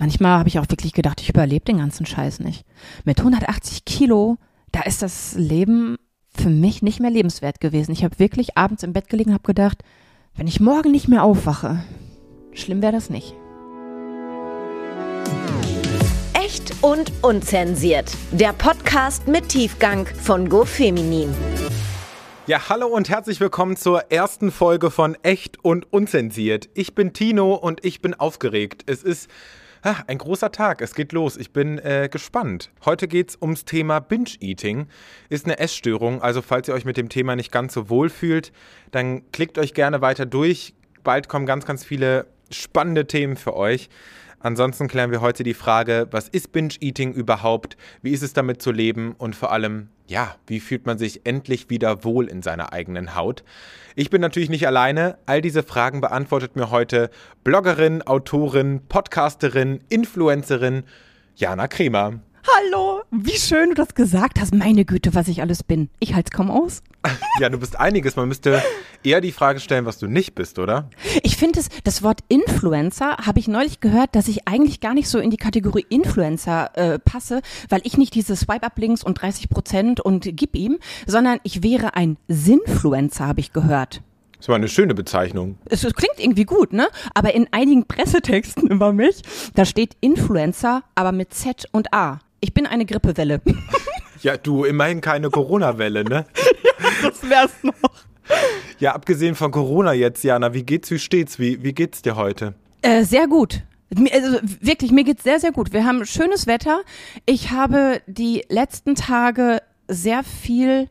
manchmal habe ich auch wirklich gedacht, ich überlebe den ganzen Scheiß nicht. Mit 180 Kilo, da ist das Leben für mich nicht mehr lebenswert gewesen. Ich habe wirklich abends im Bett gelegen und habe gedacht, wenn ich morgen nicht mehr aufwache, schlimm wäre das nicht. Echt und unzensiert. Der Podcast mit Tiefgang von GoFeminin. Ja, hallo und herzlich willkommen zur ersten Folge von Echt und Unzensiert. Ich bin Tino und ich bin aufgeregt. Es ist ah, ein großer Tag. Es geht los. Ich bin äh, gespannt. Heute geht es ums Thema Binge-Eating. Ist eine Essstörung. Also, falls ihr euch mit dem Thema nicht ganz so wohl fühlt, dann klickt euch gerne weiter durch. Bald kommen ganz, ganz viele spannende Themen für euch. Ansonsten klären wir heute die Frage, was ist Binge-Eating überhaupt? Wie ist es damit zu leben? Und vor allem, ja, wie fühlt man sich endlich wieder wohl in seiner eigenen Haut? Ich bin natürlich nicht alleine. All diese Fragen beantwortet mir heute Bloggerin, Autorin, Podcasterin, Influencerin Jana Kremer. Hallo, wie schön du das gesagt hast. Meine Güte, was ich alles bin. Ich halte es kaum aus. Ja, du bist einiges. Man müsste eher die Frage stellen, was du nicht bist, oder? Ich finde es, das Wort Influencer habe ich neulich gehört, dass ich eigentlich gar nicht so in die Kategorie Influencer äh, passe, weil ich nicht diese Swipe-Up links und 30 Prozent und gib ihm, sondern ich wäre ein Sinfluencer, habe ich gehört. Das war eine schöne Bezeichnung. Es, es, klingt irgendwie gut, ne? Aber in einigen Pressetexten über mich, da steht Influencer, aber mit Z und A. Ich bin eine Grippewelle. Ja, du, immerhin keine Corona-Welle, ne? ja, das wär's noch. Ja, abgesehen von Corona jetzt, Jana, wie geht's, wie steht's, wie, wie geht's dir heute? Äh, sehr gut. Also wirklich, mir geht's sehr, sehr gut. Wir haben schönes Wetter. Ich habe die letzten Tage sehr viel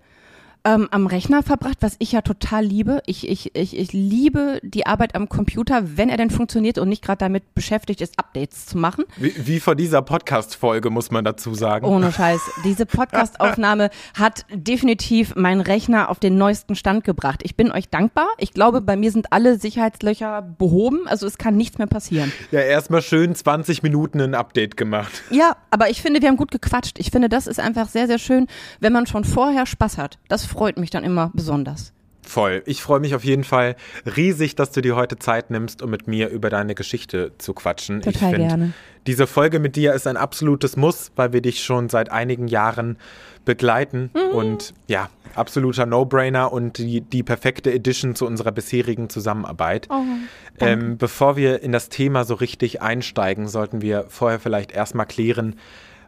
ähm, am Rechner verbracht, was ich ja total liebe. Ich, ich, ich, ich liebe die Arbeit am Computer, wenn er denn funktioniert und nicht gerade damit beschäftigt ist, Updates zu machen. Wie, wie vor dieser Podcast-Folge, muss man dazu sagen. Ohne Scheiß. Diese Podcast-Aufnahme hat definitiv meinen Rechner auf den neuesten Stand gebracht. Ich bin euch dankbar. Ich glaube, bei mir sind alle Sicherheitslöcher behoben. Also es kann nichts mehr passieren. Ja, erstmal schön 20 Minuten ein Update gemacht. Ja, aber ich finde, wir haben gut gequatscht. Ich finde, das ist einfach sehr, sehr schön, wenn man schon vorher Spaß hat. Das freut mich dann immer besonders. Voll. Ich freue mich auf jeden Fall riesig, dass du dir heute Zeit nimmst, um mit mir über deine Geschichte zu quatschen. Total ich find, gerne. Diese Folge mit dir ist ein absolutes Muss, weil wir dich schon seit einigen Jahren begleiten mhm. und ja, absoluter No-Brainer und die, die perfekte Edition zu unserer bisherigen Zusammenarbeit. Oh, ähm, bevor wir in das Thema so richtig einsteigen, sollten wir vorher vielleicht erstmal klären,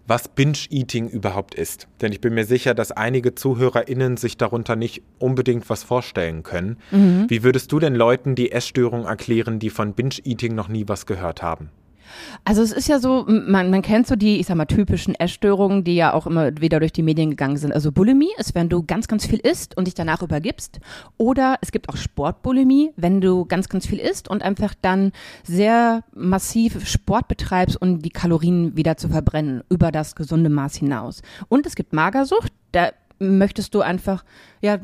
was Binge-Eating überhaupt ist. Denn ich bin mir sicher, dass einige ZuhörerInnen sich darunter nicht unbedingt was vorstellen können. Mhm. Wie würdest du denn Leuten die Essstörung erklären, die von Binge-Eating noch nie was gehört haben? Also es ist ja so, man, man kennt so die, ich sag mal, typischen Essstörungen, die ja auch immer wieder durch die Medien gegangen sind. Also Bulimie ist, wenn du ganz, ganz viel isst und dich danach übergibst. Oder es gibt auch Sportbulimie, wenn du ganz, ganz viel isst und einfach dann sehr massiv Sport betreibst, um die Kalorien wieder zu verbrennen, über das gesunde Maß hinaus. Und es gibt Magersucht, da möchtest du einfach, ja,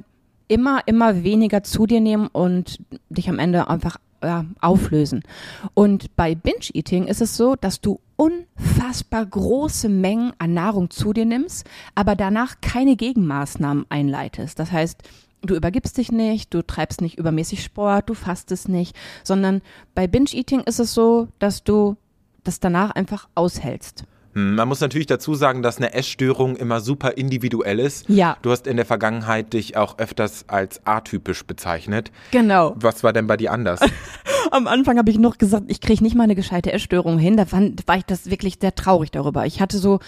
immer, immer weniger zu dir nehmen und dich am Ende einfach ja, auflösen. Und bei Binge-Eating ist es so, dass du unfassbar große Mengen an Nahrung zu dir nimmst, aber danach keine Gegenmaßnahmen einleitest. Das heißt, du übergibst dich nicht, du treibst nicht übermäßig Sport, du fastest nicht, sondern bei Binge-Eating ist es so, dass du das danach einfach aushältst. Hm, man muss natürlich dazu sagen, dass eine Essstörung immer super individuell ist. Ja. Du hast in der Vergangenheit dich auch öfters als atypisch bezeichnet. Genau. Was war denn bei dir anders? Am Anfang habe ich noch gesagt, ich kriege nicht mal eine gescheite Essstörung hin. Da fand, war ich das wirklich sehr traurig darüber. Ich hatte so,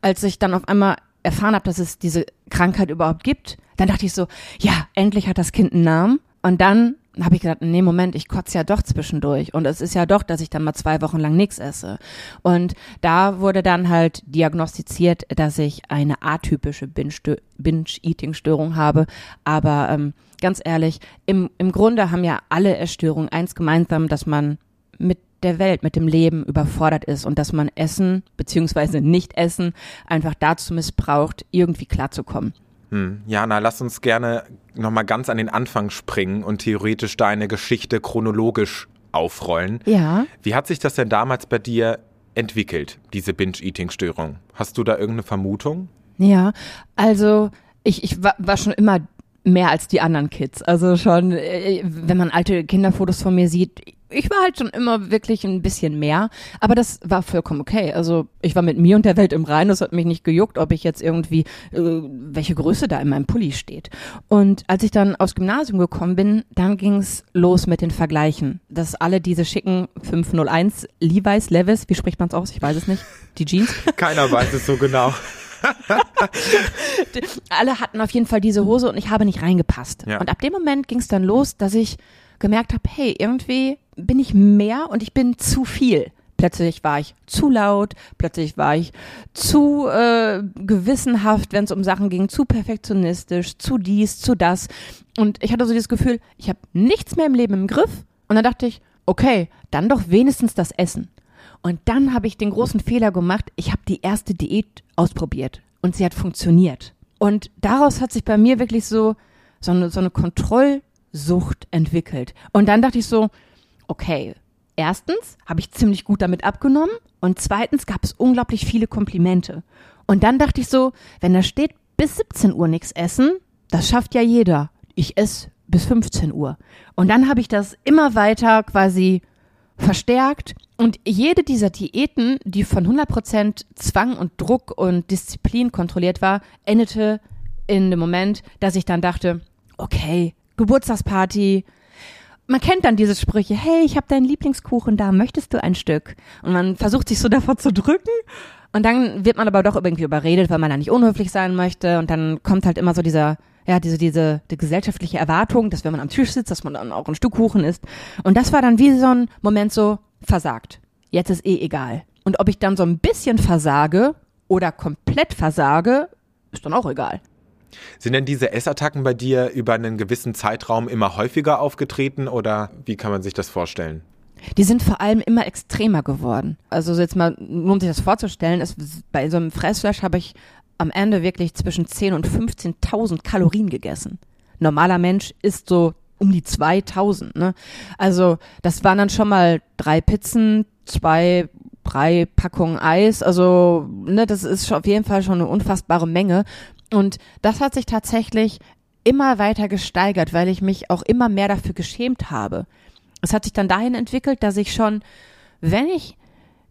als ich dann auf einmal erfahren habe, dass es diese Krankheit überhaupt gibt, dann dachte ich so, ja, endlich hat das Kind einen Namen. Und dann habe ich gedacht, nee, Moment, ich kotze ja doch zwischendurch. Und es ist ja doch, dass ich dann mal zwei Wochen lang nichts esse. Und da wurde dann halt diagnostiziert, dass ich eine atypische Binge-Eating-Störung habe. Aber ähm, ganz ehrlich, im, im Grunde haben ja alle Essstörungen eins gemeinsam, dass man mit der Welt, mit dem Leben überfordert ist und dass man Essen beziehungsweise Nicht-Essen einfach dazu missbraucht, irgendwie klarzukommen. Hm. Jana, lass uns gerne nochmal ganz an den Anfang springen und theoretisch deine Geschichte chronologisch aufrollen. Ja. Wie hat sich das denn damals bei dir entwickelt, diese Binge-Eating-Störung? Hast du da irgendeine Vermutung? Ja, also ich, ich war, war schon immer mehr als die anderen Kids. Also schon, äh, wenn man alte Kinderfotos von mir sieht, ich war halt schon immer wirklich ein bisschen mehr, aber das war vollkommen okay. Also ich war mit mir und der Welt im Reinen, es hat mich nicht gejuckt, ob ich jetzt irgendwie, äh, welche Größe da in meinem Pulli steht. Und als ich dann aufs Gymnasium gekommen bin, dann ging's los mit den Vergleichen. Dass alle diese schicken 501 Levi's, Levis, wie spricht man's aus? Ich weiß es nicht. Die Jeans. Keiner weiß es so genau. alle hatten auf jeden Fall diese Hose und ich habe nicht reingepasst. Ja. Und ab dem Moment ging's dann los, dass ich gemerkt habe, hey, irgendwie bin ich mehr und ich bin zu viel. Plötzlich war ich zu laut, plötzlich war ich zu äh, gewissenhaft, wenn es um Sachen ging, zu perfektionistisch, zu dies, zu das. Und ich hatte so dieses Gefühl, ich habe nichts mehr im Leben im Griff. Und dann dachte ich, okay, dann doch wenigstens das Essen. Und dann habe ich den großen Fehler gemacht, ich habe die erste Diät ausprobiert und sie hat funktioniert. Und daraus hat sich bei mir wirklich so, so eine, so eine Kontrollsucht entwickelt. Und dann dachte ich so, okay, erstens habe ich ziemlich gut damit abgenommen und zweitens gab es unglaublich viele Komplimente. Und dann dachte ich so, wenn da steht bis 17 Uhr nichts essen, das schafft ja jeder. Ich esse bis 15 Uhr. Und dann habe ich das immer weiter quasi verstärkt und jede dieser Diäten, die von 100% Zwang und Druck und Disziplin kontrolliert war, endete in dem Moment, dass ich dann dachte, okay, Geburtstagsparty, man kennt dann diese Sprüche, hey, ich habe deinen Lieblingskuchen da, möchtest du ein Stück? Und man versucht sich so davor zu drücken. Und dann wird man aber doch irgendwie überredet, weil man da nicht unhöflich sein möchte. Und dann kommt halt immer so dieser, ja, diese, diese die gesellschaftliche Erwartung, dass wenn man am Tisch sitzt, dass man dann auch ein Stück Kuchen isst. Und das war dann wie so ein Moment so, versagt. Jetzt ist eh egal. Und ob ich dann so ein bisschen versage oder komplett versage, ist dann auch egal. Sind denn diese Essattacken bei dir über einen gewissen Zeitraum immer häufiger aufgetreten oder wie kann man sich das vorstellen? Die sind vor allem immer extremer geworden. Also jetzt mal, nur um sich das vorzustellen, ist, bei so einem Fressflash habe ich am Ende wirklich zwischen 10 und 15.000 Kalorien gegessen. Normaler Mensch isst so um die 2000. Ne? Also das waren dann schon mal drei Pizzen, zwei, drei Packungen Eis. Also ne, das ist auf jeden Fall schon eine unfassbare Menge. Und das hat sich tatsächlich immer weiter gesteigert, weil ich mich auch immer mehr dafür geschämt habe. Es hat sich dann dahin entwickelt, dass ich schon, wenn ich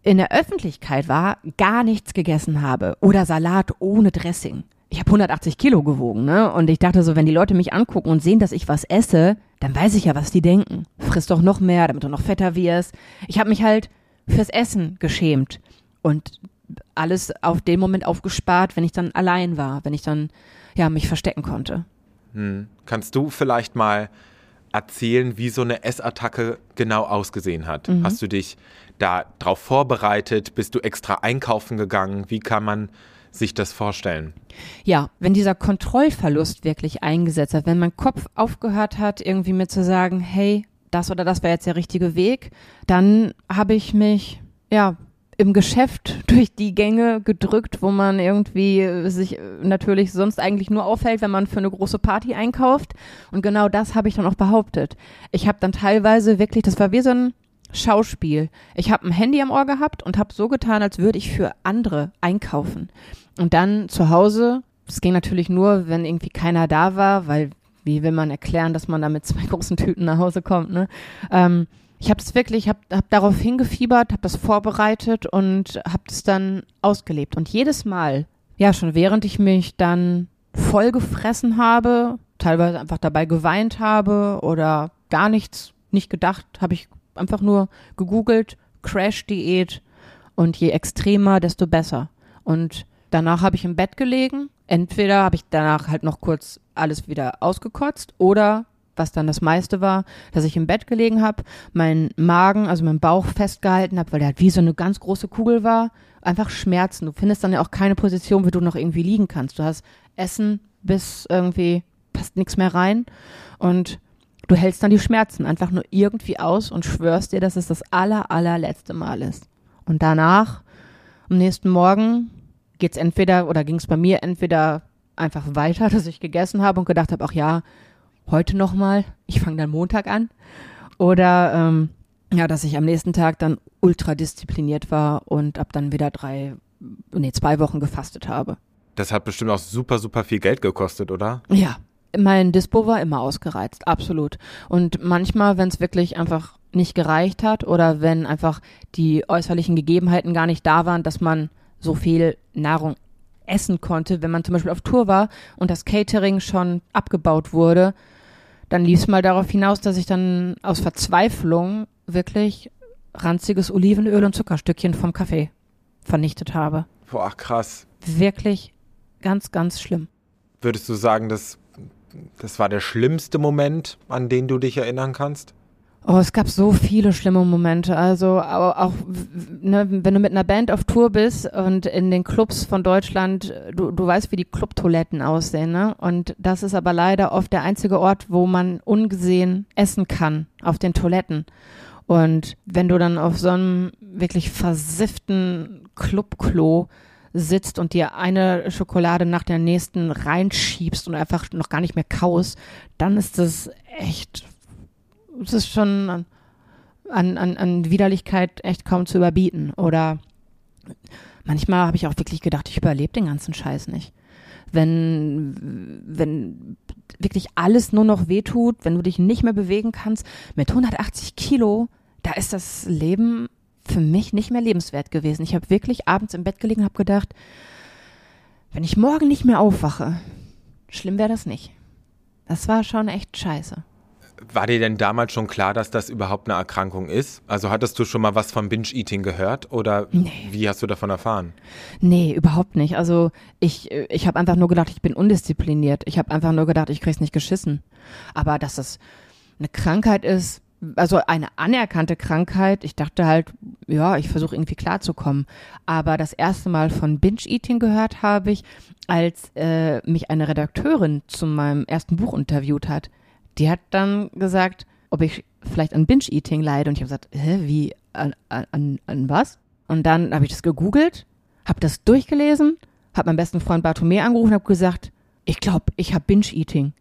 in der Öffentlichkeit war, gar nichts gegessen habe oder Salat ohne Dressing. Ich habe 180 Kilo gewogen, ne? Und ich dachte so, wenn die Leute mich angucken und sehen, dass ich was esse, dann weiß ich ja, was die denken. Friss doch noch mehr, damit du noch fetter wirst. Ich habe mich halt fürs Essen geschämt und alles auf den Moment aufgespart, wenn ich dann allein war, wenn ich dann ja mich verstecken konnte. Hm. Kannst du vielleicht mal erzählen, wie so eine Essattacke genau ausgesehen hat? Mhm. Hast du dich da drauf vorbereitet? Bist du extra einkaufen gegangen? Wie kann man sich das vorstellen? Ja, wenn dieser Kontrollverlust wirklich eingesetzt hat, wenn mein Kopf aufgehört hat, irgendwie mir zu sagen, hey, das oder das wäre jetzt der richtige Weg, dann habe ich mich ja im Geschäft durch die Gänge gedrückt, wo man irgendwie sich natürlich sonst eigentlich nur aufhält, wenn man für eine große Party einkauft. Und genau das habe ich dann auch behauptet. Ich habe dann teilweise wirklich, das war wie so ein Schauspiel. Ich habe ein Handy am Ohr gehabt und habe so getan, als würde ich für andere einkaufen. Und dann zu Hause, es ging natürlich nur, wenn irgendwie keiner da war, weil wie will man erklären, dass man da mit zwei großen Tüten nach Hause kommt, ne? Ähm, ich habe es wirklich, habe hab darauf hingefiebert, habe das vorbereitet und habe es dann ausgelebt. Und jedes Mal, ja, schon während ich mich dann voll gefressen habe, teilweise einfach dabei geweint habe oder gar nichts, nicht gedacht, habe ich einfach nur gegoogelt, Crash-Diät und je extremer, desto besser. Und danach habe ich im Bett gelegen. Entweder habe ich danach halt noch kurz alles wieder ausgekotzt oder was dann das meiste war, dass ich im Bett gelegen habe, meinen Magen, also meinen Bauch festgehalten habe, weil der halt wie so eine ganz große Kugel war, einfach Schmerzen. Du findest dann ja auch keine Position, wie du noch irgendwie liegen kannst. Du hast Essen bis irgendwie passt nichts mehr rein und du hältst dann die Schmerzen einfach nur irgendwie aus und schwörst dir, dass es das aller, allerletzte Mal ist. Und danach, am nächsten Morgen, geht's entweder oder ging es bei mir entweder einfach weiter, dass ich gegessen habe und gedacht habe, ach ja, heute nochmal, ich fange dann Montag an. Oder ähm, ja, dass ich am nächsten Tag dann ultra diszipliniert war und ab dann wieder drei, nee, zwei Wochen gefastet habe. Das hat bestimmt auch super, super viel Geld gekostet, oder? Ja, mein Dispo war immer ausgereizt, absolut. Und manchmal, wenn es wirklich einfach nicht gereicht hat oder wenn einfach die äußerlichen Gegebenheiten gar nicht da waren, dass man so viel Nahrung essen konnte. Wenn man zum Beispiel auf Tour war und das Catering schon abgebaut wurde, dann lief es mal darauf hinaus, dass ich dann aus Verzweiflung wirklich ranziges Olivenöl und Zuckerstückchen vom Kaffee vernichtet habe. Boah, krass. Wirklich ganz, ganz schlimm. Würdest du sagen, dass das war der schlimmste Moment, an den du dich erinnern kannst? Oh, es gab so viele schlimme Momente. Also auch, ne, wenn du mit einer Band auf Tour bist und in den Clubs von Deutschland, du, du weißt, wie die Clubtoiletten aussehen, ne? Und das ist aber leider oft der einzige Ort, wo man ungesehen essen kann, auf den Toiletten. Und wenn du dann auf so einem wirklich versifften Clubklo sitzt und dir eine Schokolade nach der nächsten reinschiebst und einfach noch gar nicht mehr kaust, dann ist das echt es ist schon an, an, an Widerlichkeit echt kaum zu überbieten. Oder manchmal habe ich auch wirklich gedacht, ich überlebe den ganzen Scheiß nicht. Wenn, wenn wirklich alles nur noch wehtut, wenn du dich nicht mehr bewegen kannst, mit 180 Kilo, da ist das Leben für mich nicht mehr lebenswert gewesen. Ich habe wirklich abends im Bett gelegen und habe gedacht, wenn ich morgen nicht mehr aufwache, schlimm wäre das nicht. Das war schon echt scheiße. War dir denn damals schon klar, dass das überhaupt eine Erkrankung ist? Also hattest du schon mal was von Binge-Eating gehört oder nee. wie hast du davon erfahren? Nee, überhaupt nicht. Also ich, ich habe einfach nur gedacht, ich bin undiszipliniert. Ich habe einfach nur gedacht, ich krieg's nicht geschissen. Aber dass das eine Krankheit ist, also eine anerkannte Krankheit, ich dachte halt, ja, ich versuche irgendwie klarzukommen. Aber das erste Mal von Binge-Eating gehört habe ich, als äh, mich eine Redakteurin zu meinem ersten Buch interviewt hat die hat dann gesagt, ob ich vielleicht an Binge-Eating leide. Und ich habe gesagt, hä, wie, an, an, an was? Und dann habe ich das gegoogelt, habe das durchgelesen, habe meinen besten Freund Bartome angerufen und habe gesagt, ich glaube, ich habe Binge-Eating.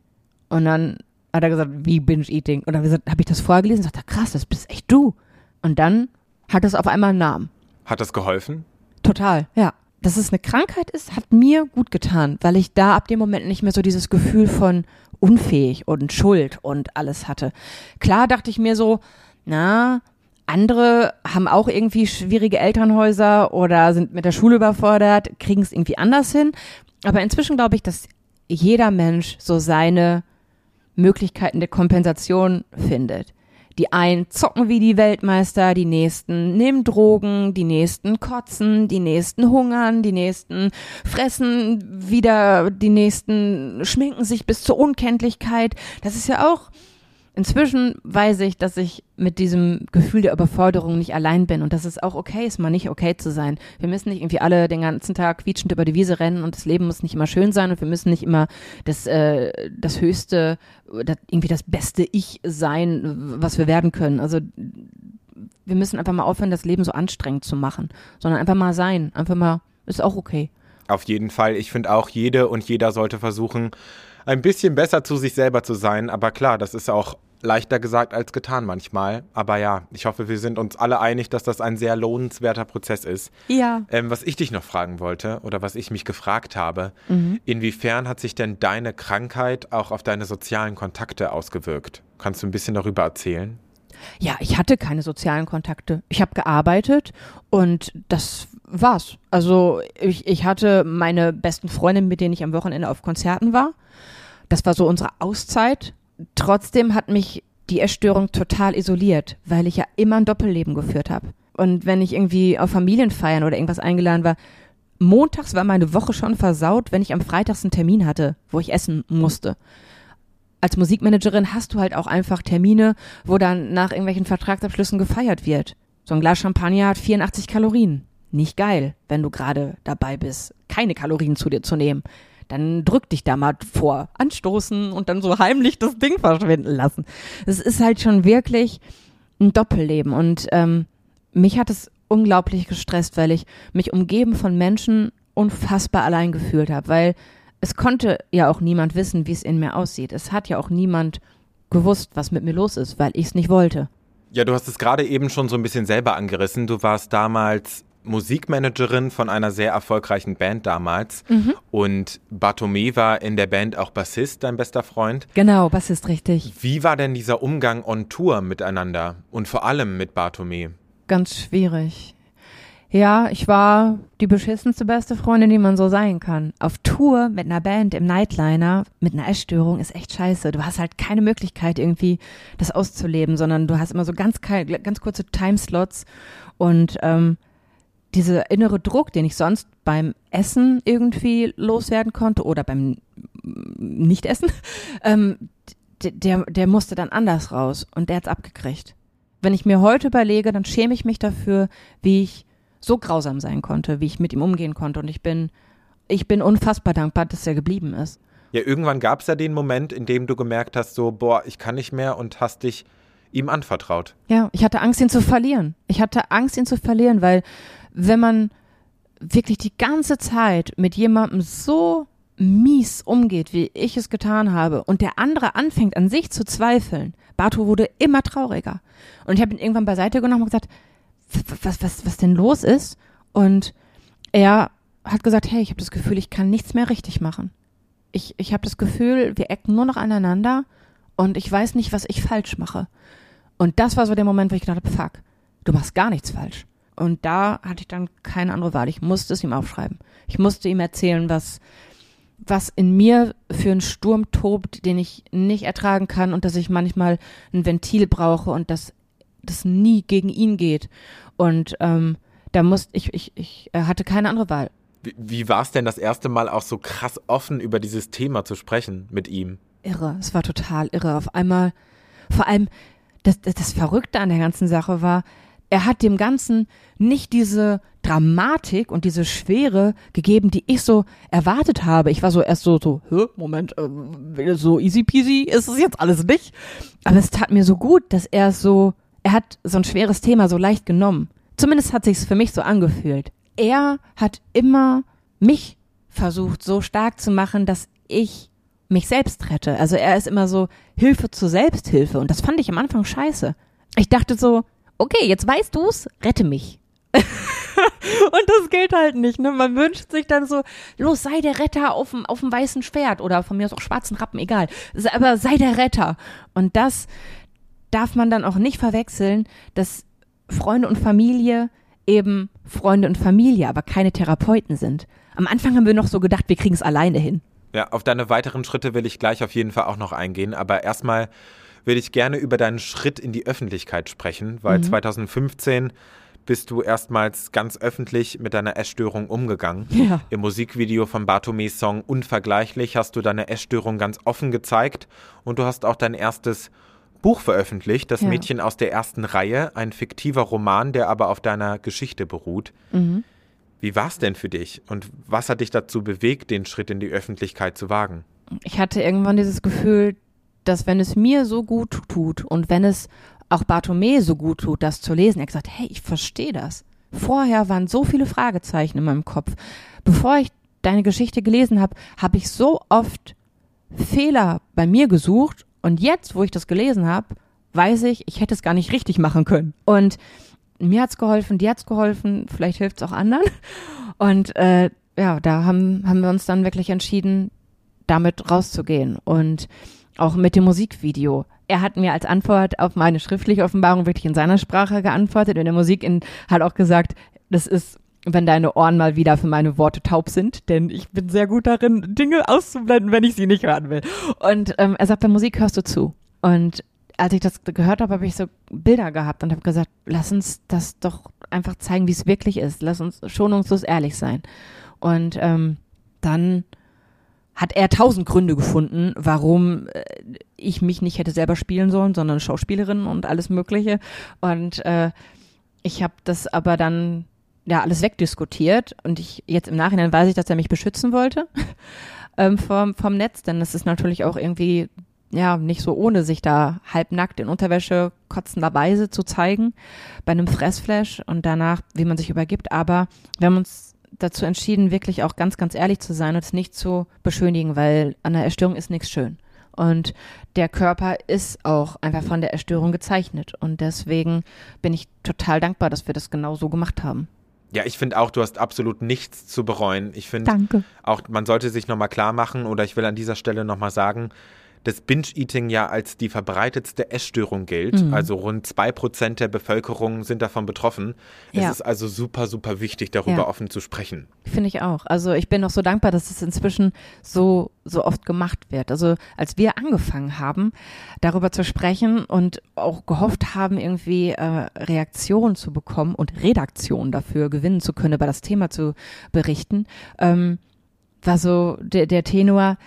Und dann hat er gesagt, wie Binge-Eating? Und dann habe ich das vorgelesen und sagte, krass, das bist echt du. Und dann hat es auf einmal einen Namen. Hat das geholfen? Total, ja. Dass es eine Krankheit ist, hat mir gut getan, weil ich da ab dem Moment nicht mehr so dieses Gefühl von, unfähig und Schuld und alles hatte. Klar dachte ich mir so, na, andere haben auch irgendwie schwierige Elternhäuser oder sind mit der Schule überfordert, kriegen es irgendwie anders hin. Aber inzwischen glaube ich, dass jeder Mensch so seine Möglichkeiten der Kompensation findet. Die einen zocken wie die Weltmeister, die nächsten nehmen Drogen, die nächsten kotzen, die nächsten hungern, die nächsten fressen wieder, die nächsten schminken sich bis zur Unkenntlichkeit. Das ist ja auch Inzwischen weiß ich, dass ich mit diesem Gefühl der Überforderung nicht allein bin und dass es auch okay ist, mal nicht okay zu sein. Wir müssen nicht irgendwie alle den ganzen Tag quietschend über die Wiese rennen und das Leben muss nicht immer schön sein und wir müssen nicht immer das, äh, das höchste, das, irgendwie das beste Ich sein, was wir werden können. Also wir müssen einfach mal aufhören, das Leben so anstrengend zu machen, sondern einfach mal sein. Einfach mal, ist auch okay. Auf jeden Fall. Ich finde auch, jede und jeder sollte versuchen, ein bisschen besser zu sich selber zu sein. Aber klar, das ist auch leichter gesagt als getan manchmal. Aber ja, ich hoffe, wir sind uns alle einig, dass das ein sehr lohnenswerter Prozess ist. Ja. Ähm, was ich dich noch fragen wollte oder was ich mich gefragt habe, mhm. inwiefern hat sich denn deine Krankheit auch auf deine sozialen Kontakte ausgewirkt? Kannst du ein bisschen darüber erzählen? Ja, ich hatte keine sozialen Kontakte. Ich habe gearbeitet und das war's. Also ich, ich hatte meine besten Freundinnen, mit denen ich am Wochenende auf Konzerten war. Das war so unsere Auszeit. Trotzdem hat mich die Essstörung total isoliert, weil ich ja immer ein Doppelleben geführt habe. Und wenn ich irgendwie auf Familienfeiern oder irgendwas eingeladen war, montags war meine Woche schon versaut, wenn ich am Freitags einen Termin hatte, wo ich essen musste. Als Musikmanagerin hast du halt auch einfach Termine, wo dann nach irgendwelchen Vertragsabschlüssen gefeiert wird. So ein Glas Champagner hat 84 Kalorien. Nicht geil, wenn du gerade dabei bist, keine Kalorien zu dir zu nehmen dann drück dich da mal vor, anstoßen und dann so heimlich das Ding verschwinden lassen. Es ist halt schon wirklich ein Doppelleben und ähm, mich hat es unglaublich gestresst, weil ich mich umgeben von Menschen unfassbar allein gefühlt habe, weil es konnte ja auch niemand wissen, wie es in mir aussieht. Es hat ja auch niemand gewusst, was mit mir los ist, weil ich es nicht wollte. Ja, du hast es gerade eben schon so ein bisschen selber angerissen. Du warst damals Musikmanagerin von einer sehr erfolgreichen Band damals. Und Bartome war in der Band auch Bassist, dein bester Freund. Genau, Bassist richtig. Wie war denn dieser Umgang on Tour miteinander und vor allem mit Bartome? Ganz schwierig. Ja, ich war die beschissenste beste Freundin, die man so sein kann. Auf Tour mit einer Band im Nightliner mit einer Essstörung ist echt scheiße. Du hast halt keine Möglichkeit irgendwie das auszuleben, sondern du hast immer so ganz ganz kurze Timeslots und ähm, dieser innere Druck, den ich sonst beim Essen irgendwie loswerden konnte oder beim Nichtessen, ähm, der, der musste dann anders raus und der hat's abgekriegt. Wenn ich mir heute überlege, dann schäme ich mich dafür, wie ich so grausam sein konnte, wie ich mit ihm umgehen konnte und ich bin, ich bin unfassbar dankbar, dass er geblieben ist. Ja, irgendwann gab es ja den Moment, in dem du gemerkt hast, so, boah, ich kann nicht mehr und hast dich ihm anvertraut. Ja, ich hatte Angst, ihn zu verlieren. Ich hatte Angst, ihn zu verlieren, weil wenn man wirklich die ganze Zeit mit jemandem so mies umgeht, wie ich es getan habe, und der andere anfängt an sich zu zweifeln, Bartu wurde immer trauriger. Und ich habe ihn irgendwann beiseite genommen und gesagt, "W- was, was, was denn los ist? Und er hat gesagt, hey, ich habe das Gefühl, ich kann nichts mehr richtig machen. Ich, ich habe das Gefühl, wir ecken nur noch aneinander und ich weiß nicht, was ich falsch mache. Und das war so der Moment, wo ich gedacht habe, fuck, du machst gar nichts falsch. Und da hatte ich dann keine andere Wahl. Ich musste es ihm aufschreiben. Ich musste ihm erzählen, was, was in mir für einen Sturm tobt, den ich nicht ertragen kann und dass ich manchmal ein Ventil brauche und dass das nie gegen ihn geht. Und ähm, da musste ich, ich, ich äh, hatte keine andere Wahl. Wie, wie war es denn das erste Mal auch so krass offen über dieses Thema zu sprechen mit ihm? irre. Es war total irre. Auf einmal, vor allem, das, das, das Verrückte an der ganzen Sache war, er hat dem Ganzen nicht diese Dramatik und diese Schwere gegeben, die ich so erwartet habe. Ich war so erst so, so, Hä, Moment, äh, so easy peasy ist es jetzt alles nicht. Aber es tat mir so gut, dass er so, er hat so ein schweres Thema so leicht genommen. Zumindest hat sich's für mich so angefühlt. Er hat immer mich versucht, so stark zu machen, dass ich mich selbst rette. Also er ist immer so Hilfe zur Selbsthilfe und das fand ich am Anfang scheiße. Ich dachte so, okay, jetzt weißt du's, rette mich. und das gilt halt nicht, ne? Man wünscht sich dann so, los, sei der Retter auf dem, auf dem weißen Schwert oder von mir aus auch schwarzen Rappen, egal. Aber sei der Retter. Und das darf man dann auch nicht verwechseln, dass Freunde und Familie eben Freunde und Familie, aber keine Therapeuten sind. Am Anfang haben wir noch so gedacht, wir kriegen es alleine hin. Ja, auf deine weiteren Schritte will ich gleich auf jeden Fall auch noch eingehen, aber erstmal will ich gerne über deinen Schritt in die Öffentlichkeit sprechen, weil 2015 bist du erstmals ganz öffentlich mit deiner Essstörung umgegangen. Ja. Im Musikvideo von Bartomes Song Unvergleichlich hast du deine Essstörung ganz offen gezeigt und du hast auch dein erstes Buch veröffentlicht, Das Ja. Mädchen aus der ersten Reihe, ein fiktiver Roman, der aber auf deiner Geschichte beruht. Wie war es denn für dich und was hat dich dazu bewegt, den Schritt in die Öffentlichkeit zu wagen? ich hatte irgendwann dieses Gefühl, dass wenn es mir so gut tut und wenn es auch Bartome so gut tut, das zu lesen, er gesagt, hey, ich verstehe das. Vorher waren so viele Fragezeichen in meinem Kopf. Bevor ich deine Geschichte gelesen habe, habe ich so oft Fehler bei mir gesucht und jetzt, wo ich das gelesen habe, weiß ich, ich hätte es gar nicht richtig machen können. Und mir hat's geholfen, dir hat's geholfen, vielleicht hilft's auch anderen. Und äh, ja, da haben, haben wir uns dann wirklich entschieden, damit rauszugehen und auch mit dem Musikvideo. Er hat mir als Antwort auf meine schriftliche Offenbarung wirklich in seiner Sprache geantwortet. In der Musik in, hat auch gesagt, das ist, wenn deine Ohren mal wieder für meine Worte taub sind, denn ich bin sehr gut darin, Dinge auszublenden, wenn ich sie nicht hören will. Und ähm, er sagt, bei Musik hörst du zu. Und als ich das gehört habe, habe ich so Bilder gehabt und habe gesagt, lass uns das doch einfach zeigen, wie es wirklich ist. Lass uns schonungslos ehrlich sein. Und ähm, dann hat er tausend Gründe gefunden, warum äh, ich mich nicht hätte selber spielen sollen, sondern Schauspielerin und alles Mögliche. Und äh, ich habe das aber dann ja alles wegdiskutiert und ich jetzt im Nachhinein weiß ich, dass er mich beschützen wollte ähm, vom, vom Netz, denn es ist natürlich auch irgendwie ja nicht so ohne sich da halbnackt in Unterwäsche kotzenderweise zu zeigen bei einem Fressflash und danach, wie man sich übergibt. Aber wir haben uns dazu entschieden, wirklich auch ganz, ganz ehrlich zu sein und es nicht zu beschönigen, weil an der Erstörung ist nichts schön. Und der Körper ist auch einfach von der Erstörung gezeichnet. Und deswegen bin ich total dankbar, dass wir das genau so gemacht haben. Ja, ich finde auch, du hast absolut nichts zu bereuen. Ich finde Danke. auch, man sollte sich nochmal klar machen oder ich will an dieser Stelle nochmal sagen, dass Binge-Eating ja als die verbreitetste Essstörung gilt. Mhm. Also rund zwei Prozent der Bevölkerung sind davon betroffen. Es Ja. ist also super, super wichtig, darüber Ja. offen zu sprechen. Finde ich auch. Also ich bin auch so dankbar, dass es inzwischen so, so oft gemacht wird. Also als wir angefangen haben, darüber zu sprechen und auch gehofft haben, irgendwie äh, Reaktionen zu bekommen und Redaktion dafür gewinnen zu können, über das Thema zu berichten, ähm, war so der, der Tenor,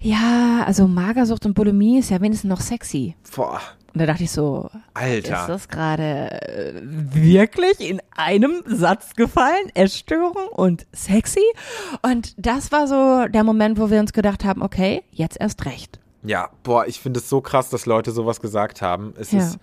ja, also Magersucht und Bulimie ist ja wenigstens noch sexy. Boah, Und da dachte ich so, Alter. ist das gerade äh, wirklich in einem Satz gefallen? Essstörung und sexy? Und das war so der Moment, wo wir uns gedacht haben, okay, jetzt erst recht. Ja, boah, ich finde es so krass, dass Leute sowas gesagt haben. Es Ja. ist.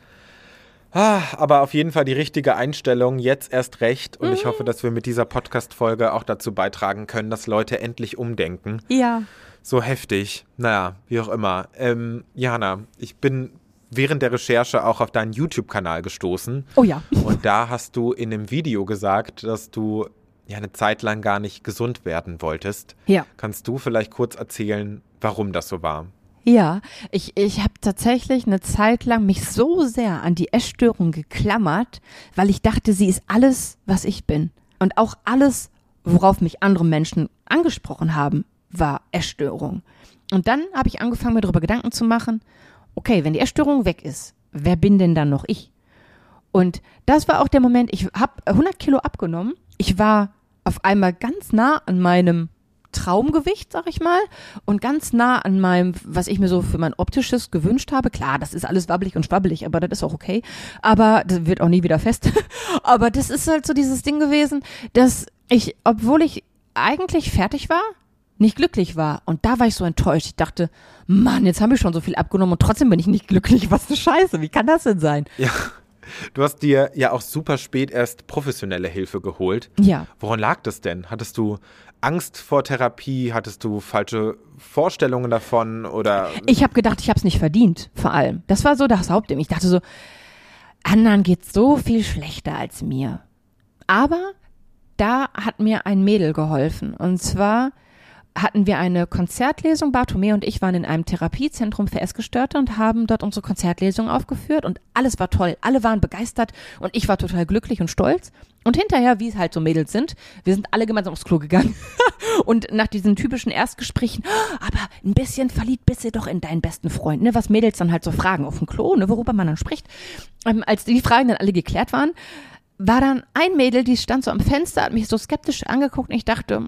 Ah, aber auf jeden Fall die richtige Einstellung, jetzt erst recht. Und ich hoffe, dass wir mit dieser Podcast-Folge auch dazu beitragen können, dass Leute endlich umdenken. Ja. So heftig. Naja, wie auch immer. Ähm, Jana, ich bin während der Recherche auch auf deinen YouTube-Kanal gestoßen. Oh ja. Und da hast du in einem Video gesagt, dass du ja eine Zeit lang gar nicht gesund werden wolltest. Ja. Kannst du vielleicht kurz erzählen, warum das so war? Ja, ich, ich habe tatsächlich eine Zeit lang mich so sehr an die Essstörung geklammert, weil ich dachte, sie ist alles, was ich bin. Und auch alles, worauf mich andere Menschen angesprochen haben, war Essstörung. Und dann habe ich angefangen, mir darüber Gedanken zu machen, okay, wenn die Essstörung weg ist, wer bin denn dann noch ich? Und das war auch der Moment, ich habe 100 Kilo abgenommen. Ich war auf einmal ganz nah an meinem Traumgewicht, sag ich mal, und ganz nah an meinem, was ich mir so für mein optisches gewünscht habe. Klar, das ist alles wabbelig und schwabbelig, aber das ist auch okay. Aber das wird auch nie wieder fest. aber das ist halt so dieses Ding gewesen, dass ich, obwohl ich eigentlich fertig war, nicht glücklich war. Und da war ich so enttäuscht. Ich dachte, Mann, jetzt habe ich schon so viel abgenommen und trotzdem bin ich nicht glücklich. Was für Scheiße, wie kann das denn sein? Ja, du hast dir ja auch super spät erst professionelle Hilfe geholt. Ja. Woran lag das denn? Hattest du Angst vor Therapie? Hattest du falsche Vorstellungen davon? Oder Ich habe gedacht, ich habe es nicht verdient, vor allem. Das war so das Hauptding. Ich dachte so, anderen geht's so viel schlechter als mir. Aber da hat mir ein Mädel geholfen. Und zwar hatten wir eine Konzertlesung, Bartome und ich waren in einem Therapiezentrum für Essgestörte und haben dort unsere Konzertlesung aufgeführt und alles war toll, alle waren begeistert und ich war total glücklich und stolz. Und hinterher, wie es halt so Mädels sind, wir sind alle gemeinsam aufs Klo gegangen und nach diesen typischen Erstgesprächen, aber ein bisschen verliebt bist du doch in deinen besten Freund, ne, was Mädels dann halt so fragen auf dem Klo, ne, worüber man dann spricht. Ähm, als die Fragen dann alle geklärt waren, war dann ein Mädel, die stand so am Fenster, hat mich so skeptisch angeguckt und ich dachte,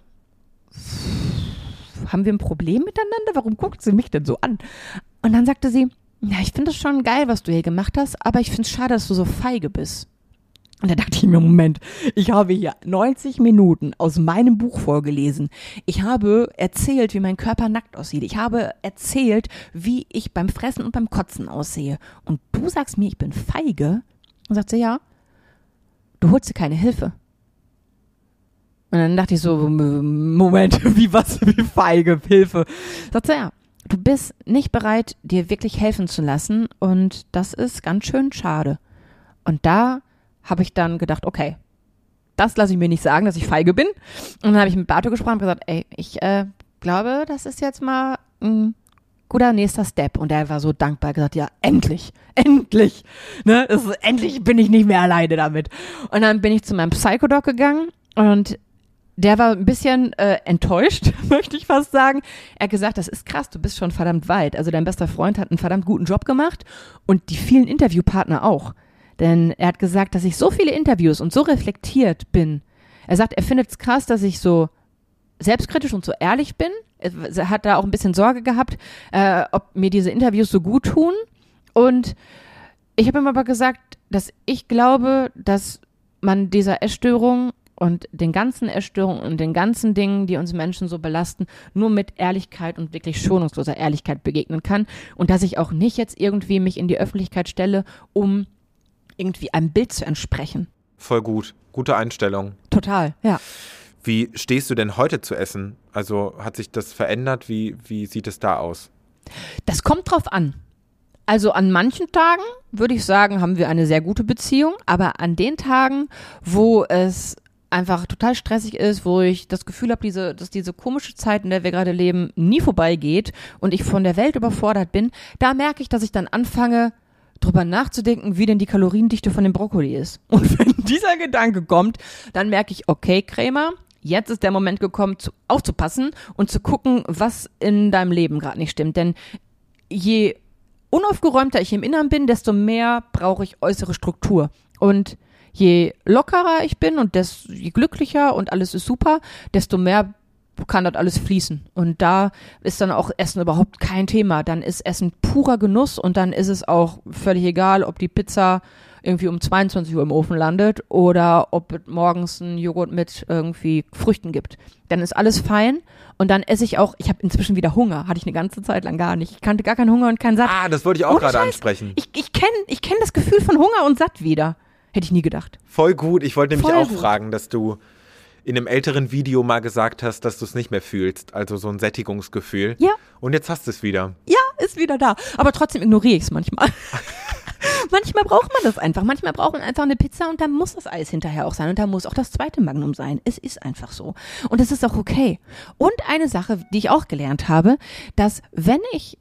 haben wir ein Problem miteinander? Warum guckt sie mich denn so an? Und dann sagte sie, ja, ich finde es schon geil, was du hier gemacht hast, aber ich finde es schade, dass du so feige bist. Und da dachte ich mir, Moment, ich habe hier 90 Minuten aus meinem Buch vorgelesen. Ich habe erzählt, wie mein Körper nackt aussieht. Ich habe erzählt, wie ich beim Fressen und beim Kotzen aussehe. Und du sagst mir, ich bin feige? Und sagt sie, ja, du holst dir keine Hilfe. Und dann dachte ich so, Moment, wie was, wie feige, Hilfe. Sagt sie, ja, du bist nicht bereit, dir wirklich helfen zu lassen und das ist ganz schön schade. Und da habe ich dann gedacht, okay, das lasse ich mir nicht sagen, dass ich feige bin. Und dann habe ich mit Bato gesprochen und gesagt, ey, ich äh, glaube, das ist jetzt mal ein guter nächster Step. Und er war so dankbar, gesagt, ja, endlich, endlich, ne, ist, endlich bin ich nicht mehr alleine damit. Und dann bin ich zu meinem Psychodoc gegangen und der war ein bisschen äh, enttäuscht, möchte ich fast sagen. Er hat gesagt, das ist krass, du bist schon verdammt weit. Also dein bester Freund hat einen verdammt guten Job gemacht und die vielen Interviewpartner auch. Denn er hat gesagt, dass ich so viele Interviews und so reflektiert bin. Er sagt, er findet es krass, dass ich so selbstkritisch und so ehrlich bin. Er hat da auch ein bisschen Sorge gehabt, äh, ob mir diese Interviews so gut tun. Und ich habe ihm aber gesagt, dass ich glaube, dass man dieser Essstörung und den ganzen Essstörungen und den ganzen Dingen, die uns Menschen so belasten, nur mit Ehrlichkeit und wirklich schonungsloser Ehrlichkeit begegnen kann und dass ich auch nicht jetzt irgendwie mich in die Öffentlichkeit stelle, um irgendwie einem Bild zu entsprechen. Voll gut. Gute Einstellung. Total, ja. Wie stehst du denn heute zu Essen? Also hat sich das verändert? Wie, wie sieht es da aus? Das kommt drauf an. Also an manchen Tagen würde ich sagen, haben wir eine sehr gute Beziehung, aber an den Tagen, wo es einfach total stressig ist, wo ich das Gefühl habe, diese, dass diese komische Zeit, in der wir gerade leben, nie vorbeigeht und ich von der Welt überfordert bin, da merke ich, dass ich dann anfange, drüber nachzudenken, wie denn die Kaloriendichte von dem Brokkoli ist. Und wenn dieser Gedanke kommt, dann merke ich, okay, Krämer, jetzt ist der Moment gekommen, zu, aufzupassen und zu gucken, was in deinem Leben gerade nicht stimmt. Denn je unaufgeräumter ich im Innern bin, desto mehr brauche ich äußere Struktur. Und je lockerer ich bin und des, je glücklicher und alles ist super, desto mehr kann das alles fließen. Und da ist dann auch Essen überhaupt kein Thema. Dann ist Essen purer Genuss und dann ist es auch völlig egal, ob die Pizza irgendwie um 22 Uhr im Ofen landet oder ob es morgens einen Joghurt mit irgendwie Früchten gibt. Dann ist alles fein und dann esse ich auch, ich habe inzwischen wieder Hunger, hatte ich eine ganze Zeit lang gar nicht. Ich kannte gar keinen Hunger und keinen Satt. Ah, das wollte ich auch gerade ansprechen. Ich, ich kenne ich kenn das Gefühl von Hunger und Satt wieder. Hätte ich nie gedacht. Voll gut. Ich wollte nämlich Voll auch gut. fragen, dass du in einem älteren Video mal gesagt hast, dass du es nicht mehr fühlst. Also so ein Sättigungsgefühl. Ja. Und jetzt hast du es wieder. Ja, ist wieder da. Aber trotzdem ignoriere ich es manchmal. manchmal braucht man das einfach. Manchmal braucht man einfach eine Pizza und dann muss das Eis hinterher auch sein und da muss auch das zweite Magnum sein. Es ist einfach so. Und es ist auch okay. Und eine Sache, die ich auch gelernt habe, dass wenn ich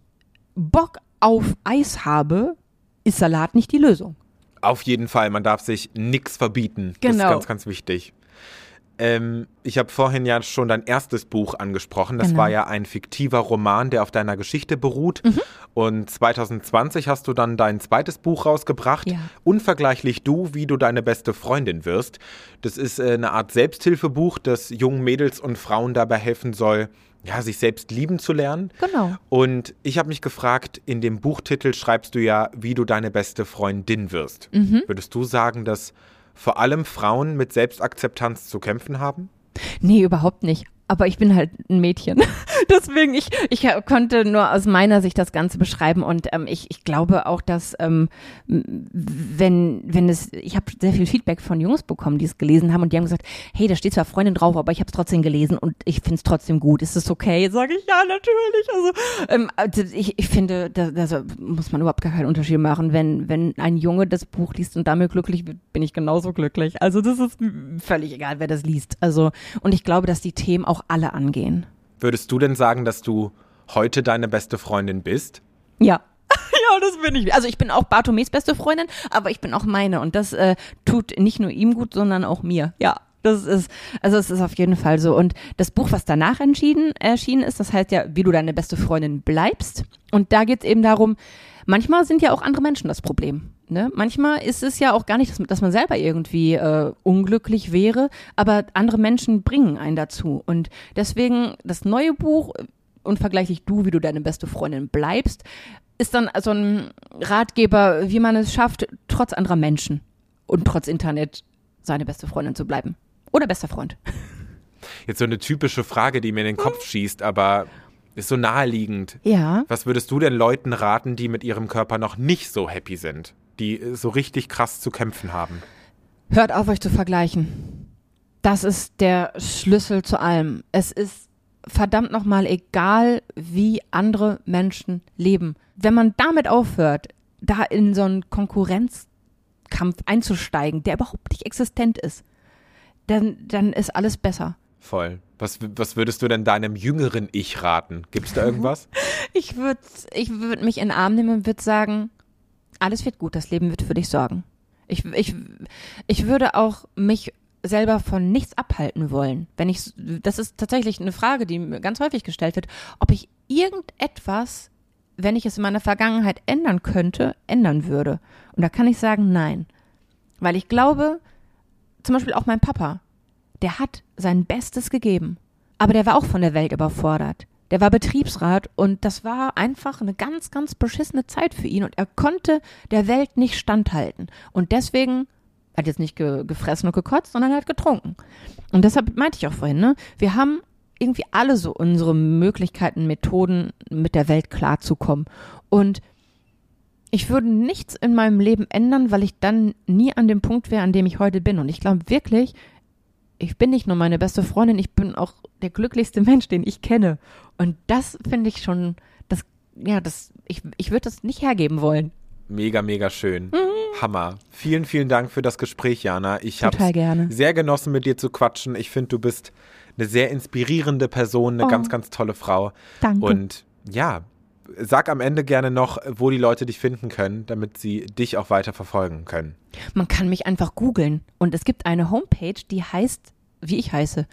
Bock auf Eis habe, ist Salat nicht die Lösung. Auf jeden Fall, man darf sich nichts verbieten. Das ist Genau. ganz, ganz wichtig. Ähm, ich habe vorhin ja schon dein erstes Buch angesprochen. Das Genau. war ja ein fiktiver Roman, der auf deiner Geschichte beruht. Mhm. Und 2020 hast du dann dein zweites Buch rausgebracht. Ja. Unvergleichlich du, wie du deine beste Freundin wirst. Das ist äh, eine Art Selbsthilfebuch, das jungen Mädels und Frauen dabei helfen soll, ja, sich selbst lieben zu lernen. Genau. Und ich habe mich gefragt, in dem Buchtitel schreibst du ja, wie du deine beste Freundin wirst. Mhm. Würdest du sagen, dass vor allem Frauen mit Selbstakzeptanz zu kämpfen haben? Nee, überhaupt nicht. Aber ich bin halt ein Mädchen. Deswegen, ich, ich konnte nur aus meiner Sicht das Ganze beschreiben und ähm, ich, ich glaube auch, dass ähm, wenn, wenn es, ich habe sehr viel Feedback von Jungs bekommen, die es gelesen haben und die haben gesagt, hey, da steht zwar Freundin drauf, aber ich habe es trotzdem gelesen und ich finde es trotzdem gut. Ist es okay? Sage ich, ja, natürlich. Also, ähm, also ich, ich finde, da, da muss man überhaupt gar keinen Unterschied machen. Wenn, wenn ein Junge das Buch liest und damit glücklich wird, bin ich genauso glücklich. Also das ist völlig egal, wer das liest. Also, und ich glaube, dass die Themen auch alle angehen. Würdest du denn sagen, dass du heute deine beste Freundin bist? Ja. Ja, das bin ich. Also ich bin auch Bartomes beste Freundin, aber ich bin auch meine und das äh, tut nicht nur ihm gut, sondern auch mir. Ja. Das ist, also es ist auf jeden Fall so. Und das Buch, was danach entschieden, erschienen ist, das heißt ja, wie du deine beste Freundin bleibst. Und da geht es eben darum, manchmal sind ja auch andere Menschen das Problem. Ne? Manchmal ist es ja auch gar nicht, dass, dass man selber irgendwie äh, unglücklich wäre, aber andere Menschen bringen einen dazu. Und deswegen das neue Buch, äh, unvergleichlich du, wie du deine beste Freundin bleibst, ist dann so ein Ratgeber, wie man es schafft, trotz anderer Menschen und trotz Internet seine beste Freundin zu bleiben. Oder bester Freund. Jetzt so eine typische Frage, die mir in den Kopf schießt, aber ist so naheliegend. Ja. Was würdest du denn Leuten raten, die mit ihrem Körper noch nicht so happy sind? Die äh, so richtig krass zu kämpfen haben? Hört auf, euch zu vergleichen. Das ist der Schlüssel zu allem. Es ist verdammt nochmal egal, wie andere Menschen leben. Wenn man damit aufhört, da in so einen Konkurrenzkampf einzusteigen, der überhaupt nicht existent ist, dann, dann ist alles besser. Voll. Was, was würdest du denn deinem jüngeren Ich raten? Gibt's da irgendwas? Ich würde ich würd mich in den Arm nehmen und würde sagen, alles wird gut, das Leben wird für dich sorgen. Ich, ich, ich würde auch mich selber von nichts abhalten wollen. Wenn ich, das ist tatsächlich eine Frage, die mir ganz häufig gestellt wird, ob ich irgendetwas, wenn ich es in meiner Vergangenheit ändern könnte, ändern würde. Und da kann ich sagen, nein. Weil ich glaube, zum Beispiel auch mein Papa, der hat sein Bestes gegeben. Aber der war auch von der Welt überfordert. Der war Betriebsrat und das war einfach eine ganz, ganz beschissene Zeit für ihn und er konnte der Welt nicht standhalten. Und deswegen er hat jetzt nicht ge gefressen und gekotzt, sondern er hat getrunken. Und deshalb meinte ich auch vorhin, ne, wir haben irgendwie alle so unsere Möglichkeiten, Methoden, mit der Welt klarzukommen. Und ich würde nichts in meinem Leben ändern, weil ich dann nie an dem Punkt wäre, an dem ich heute bin. Und ich glaube wirklich, ich bin nicht nur meine beste Freundin, ich bin auch der glücklichste Mensch, den ich kenne. Und das finde ich schon, das, ja, das, ich, ich würde das nicht hergeben wollen. Mega, mega schön. Hammer. Vielen, vielen Dank für das Gespräch, Jana. Ich habe sehr genossen, mit dir zu quatschen. Ich finde, du bist eine sehr inspirierende Person, eine Oh. ganz, ganz tolle Frau. Danke. Und ja, sag am Ende gerne noch, wo die Leute dich finden können, damit sie dich auch weiter verfolgen können. Man kann mich einfach googeln. Und es gibt eine Homepage, die heißt, wie ich heiße,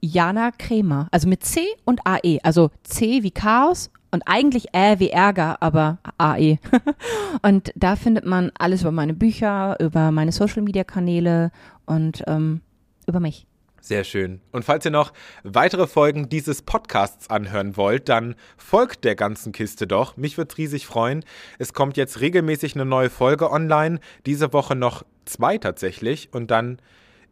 Jana Kremer. Also mit C und AE. Also C wie Chaos und eigentlich Ä wie Ärger, aber AE. und da findet man alles über meine Bücher, über meine Social Media Kanäle und ähm, über mich. Sehr schön. Und falls ihr noch weitere Folgen dieses Podcasts anhören wollt, dann folgt der ganzen Kiste doch. Mich würde es riesig freuen. Es kommt jetzt regelmäßig eine neue Folge online. Diese Woche noch zwei tatsächlich. Und dann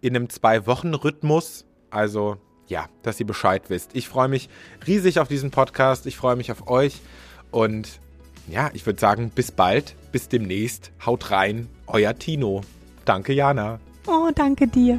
in einem Zwei-Wochen-Rhythmus. Also ja, dass ihr Bescheid wisst. Ich freue mich riesig auf diesen Podcast. Ich freue mich auf euch. Und ja, ich würde sagen, bis bald. Bis demnächst. Haut rein. Euer Tino. Danke, Jana. Oh, danke dir.